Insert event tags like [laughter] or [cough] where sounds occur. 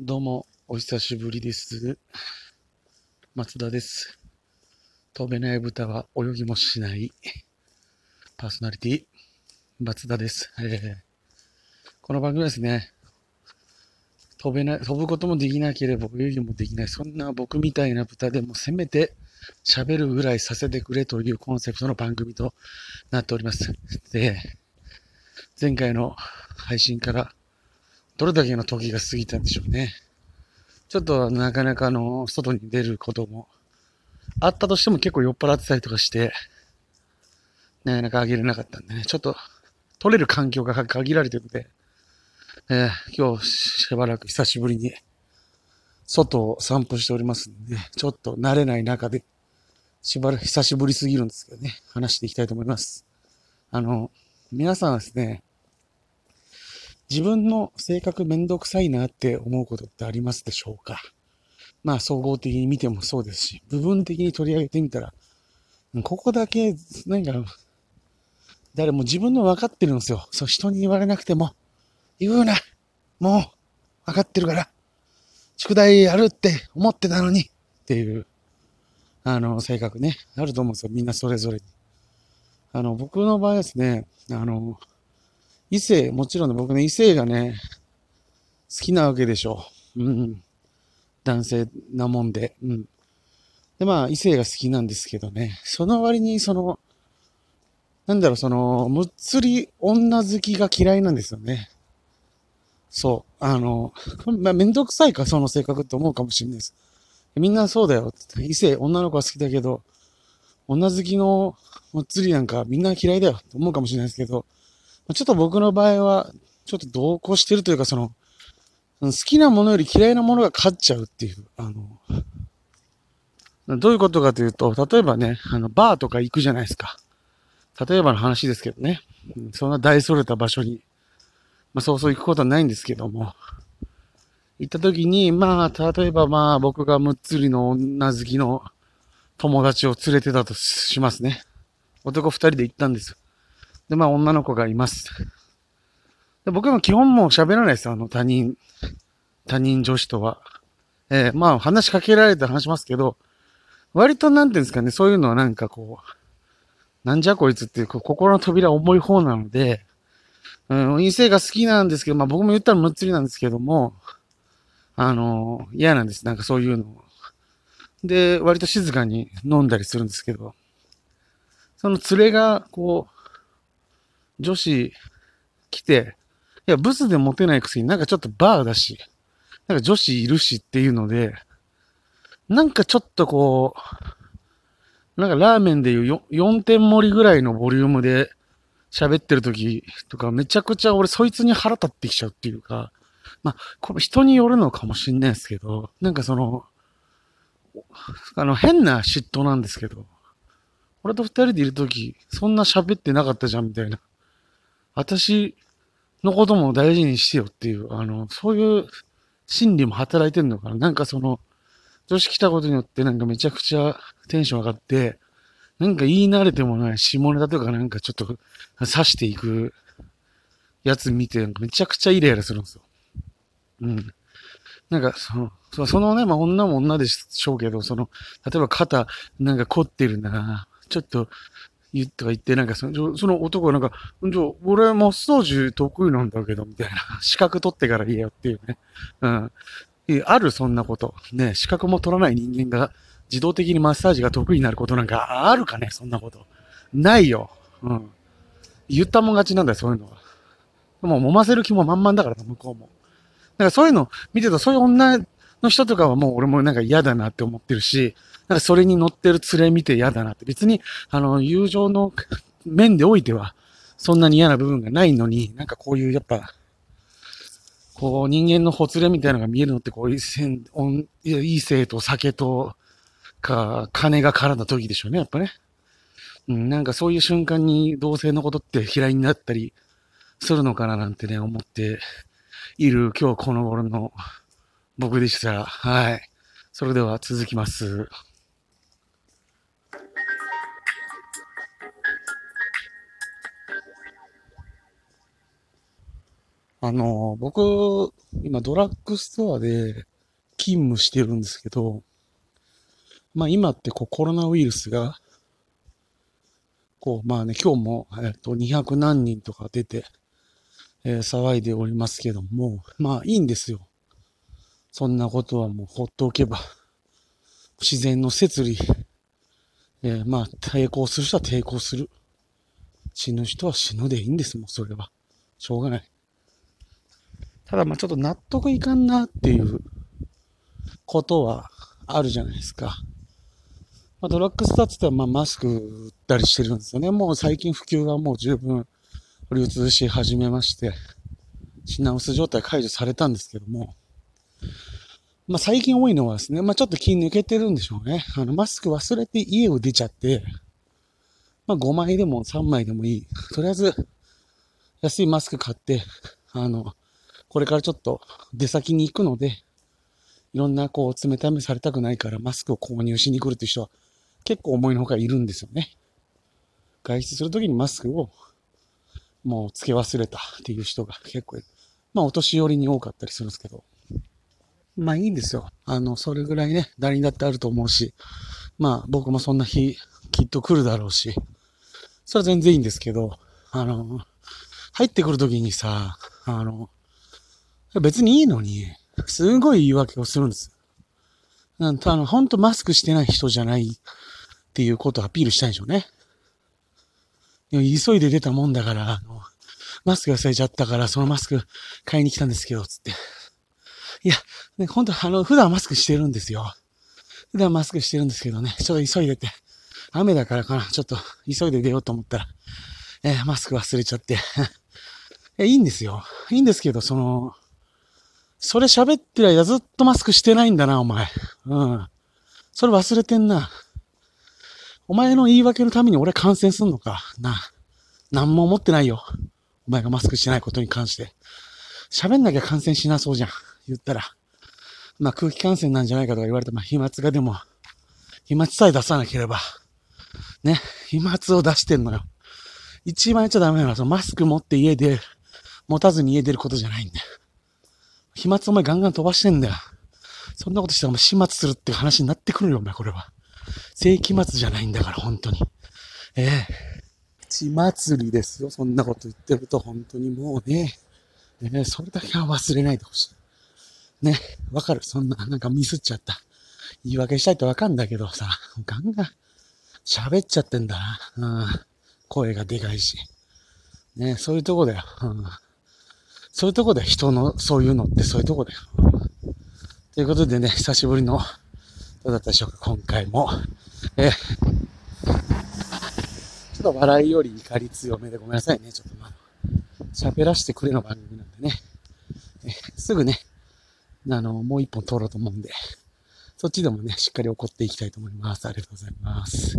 どうも、お久しぶりです。松田です。飛べない豚は泳ぎもしない。パーソナリティ、松田です。え [laughs] ーこの番組ですね、飛べない、飛ぶこともできなければ泳ぎもできない。そんな僕みたいな豚でもせめて喋るぐらいさせてくれというコンセプトの番組となっております。で、前回の配信からどれだけの時が過ぎたんでしょうね。ちょっとなかなかあの、外に出ることもあったとしても結構酔っ払ってたりとかして、なかなかあげれなかったんでね、ちょっと取れる環境が限られてるので、えー今日しばらく久しぶりに外を散歩しておりますんで、ちょっと慣れない中で、しばらく久しぶりすぎるんですけどね、話していきたいと思います。あの、皆さんはですね、自分の性格めんどくさいなって思うことってありますでしょうか？まあ総合的に見てもそうですし、部分的に取り上げてみたら、ここだけ、なんか、誰も自分の分かってるんですよ。そう、人に言われなくても、言うなもう、分かってるから、宿題やるって思ってたのに、っていう、あの、性格ね、あると思うんですよ。みんなそれぞれに。あの、僕の場合ですね、あの、異性、もちろんね、僕ね、異性がね、好きなわけでしょう。うん。男性なもんで。うん。で、まあ、異性が好きなんですけどね、その割に、その、なんだろう、その、むっつり女好きが嫌いなんですよね。そう。あの、[laughs] まあ、めんどくさいか、その性格って思うかもしれないです。みんなそうだよ。異性、女の子は好きだけど、女好きのむっつりなんかみんな嫌いだよ。と思うかもしれないですけど、ちょっと僕の場合は、ちょっと同行してるというか、その、好きなものより嫌いなものが勝っちゃうっていう、あの、どういうことかというと、例えばね、あの、バーとか行くじゃないですか。例えばの話ですけどね。そんな大それた場所に、まあ、そうそう行くことはないんですけども、行った時に、まあ、例えばまあ、僕がむっつりの女好きの友達を連れてたとしますね。男二人で行ったんですよ。で、まあ、女の子がいます。で僕も基本もう喋らないですよ。あの、他人、他人女子とは。えーまあ、話しかけられたら話しますけど、割となんていうんですかね、そういうのはなんかこう、なんじゃこいつっていう、心の扉重い方なので、うん、異性が好きなんですけど、まあ僕も言ったらむっつりなんですけども、あの嫌なんです。なんかそういうの。で、割と静かに飲んだりするんですけど、その連れが、こう、女子来て、いや、ブスでモテないくせになんかちょっとバーだし、なんか女子いるしっていうので、なんかちょっとこう、なんかラーメンでいう4点盛りぐらいのボリュームで喋ってる時とかめちゃくちゃ俺そいつに腹立ってきちゃうっていうか、まあ、これ人によるのかもしんないですけど、なんかその、あの変な嫉妬なんですけど、俺と二人でいる時そんな喋ってなかったじゃんみたいな。私のことも大事にしてよっていう、あの、そういう心理も働いてんのかな。なんかその、女子来たことによってなんかめちゃくちゃテンション上がって、なんか言い慣れてもない下ネタとかなんかちょっと刺していくやつ見て、めちゃくちゃイライラするんですよ。うん。なんかその、そそのね、まあ女も女でしょうけど、その、例えば肩なんか凝ってるんだな、ちょっと言とか言って、なんかそのその男がなんか、じゃ俺マッサージ得意なんだけど、みたいな。資格取ってから言えよっていうね。うん。ある、そんなこと。ね、資格も取らない人間が自動的にマッサージが得意になることなんかあるかね、そんなこと。ないよ。うん。言ったもん勝ちなんだよ、そういうのは。もう揉ませる気も満々だからな、向こうも。だからそういうの見てると、そういう女の人とかはもう俺もなんか嫌だなって思ってるし、なんかそれに乗ってる連れ見て嫌だなって。別に、あの、友情の面でおいては、そんなに嫌な部分がないのに、なんかこういうやっぱ、こう人間のほつれみたいなのが見えるのって、こう、異性お異性と酒と、か、金が絡んだ時でしょうね、やっぱね。うん、なんかそういう瞬間に同性のことって嫌いになったりするのかななんてね、思っている今日この頃の僕でした。はい。それでは続きます。あの、僕、今ドラッグストアで勤務してるんですけど、まあ今ってこうコロナウイルスが、こうまあね、今日も、えっと、200何人とか出て、えー、騒いでおりますけども、まあいいんですよ。そんなことはもう放っておけば、自然の摂理、えー、まあ抵抗する人は抵抗する。死ぬ人は死ぬでいいんですもん、それは。しょうがない。ただまあちょっと納得いかんなっていうことはあるじゃないですか。まあ、ドラッグストアって言ったらまあマスク売ったりしてるんですよね。もう最近普及がもう十分流通し始めまして、品薄状態解除されたんですけども、まあ最近多いのはですね、まあちょっと気抜けてるんでしょうね。あのマスク忘れて家を出ちゃって、まあ5枚でも3枚でもいい。とりあえず安いマスク買って、あの、これからちょっと出先に行くので、いろんなこう冷ためされたくないからマスクを購入しに来るっていう人は結構思いのほかいるんですよね。外出するときにマスクをもう付け忘れたっていう人が結構いる。まあお年寄りに多かったりするんですけど。まあいいんですよ。あの、それぐらいね、誰にだってあると思うし、まあ僕もそんな日きっと来るだろうし、それは全然いいんですけど、あの、入ってくるときにさ、あの、別にいいのに、すごい言い訳をするんです。なんとあの、ほんとマスクしてない人じゃないっていうことをアピールしたいでしょうね。急いで出たもんだから、あの、マスク忘れちゃったから、そのマスク買いに来たんですけど、つって。いや、ね、ほんと、あの、普段マスクしてるんですよ。普段マスクしてるんですけどね、ちょっと急いでて、雨だからかな、ちょっと急いで出ようと思ったら、えー、マスク忘れちゃって [laughs] え、いいんですよ。いいんですけど、その、それ喋ってりゃずっとマスクしてないんだな、お前。うん。それ忘れてんな。お前の言い訳のために俺感染すんのか。な。何も思ってないよ。お前がマスクしてないことに関して。喋んなきゃ感染しなそうじゃん。言ったら。まあ空気感染なんじゃないかとか言われて、まあ飛沫がでも、飛沫さえ出さなければ。ね。飛沫を出してんのよ。一番やっちゃダメなのは、そのマスク持って家で持たずに家出ることじゃないんだよ。飛沫お前ガンガン飛ばしてんだよ。そんなことしたらお前始末するって話になってくるよ、お前これは。世紀末じゃないんだから、本当に。ええ血祭りですよ、そんなこと言ってると、本当にもうね。ええそれだけは忘れないでほしい。ね、わかる。そんな、なんかミスっちゃった。言い訳したいとわかんだけどさ、ガンガン喋っちゃってんだな。うん。声がでかいし。ね、そういうとこだよ。うんそういうとこで人の、そういうのってそういうとこだよ。ということでね、久しぶりの、どうだったでしょうか、今回も。えちょっと笑いより怒り強めでごめんなさいね。ちょっとまあ、喋らせてくれの番組なんでね。えすぐね、あの、もう一本通ろうと思うんで、そっちでもね、しっかり怒っていきたいと思います。ありがとうございます。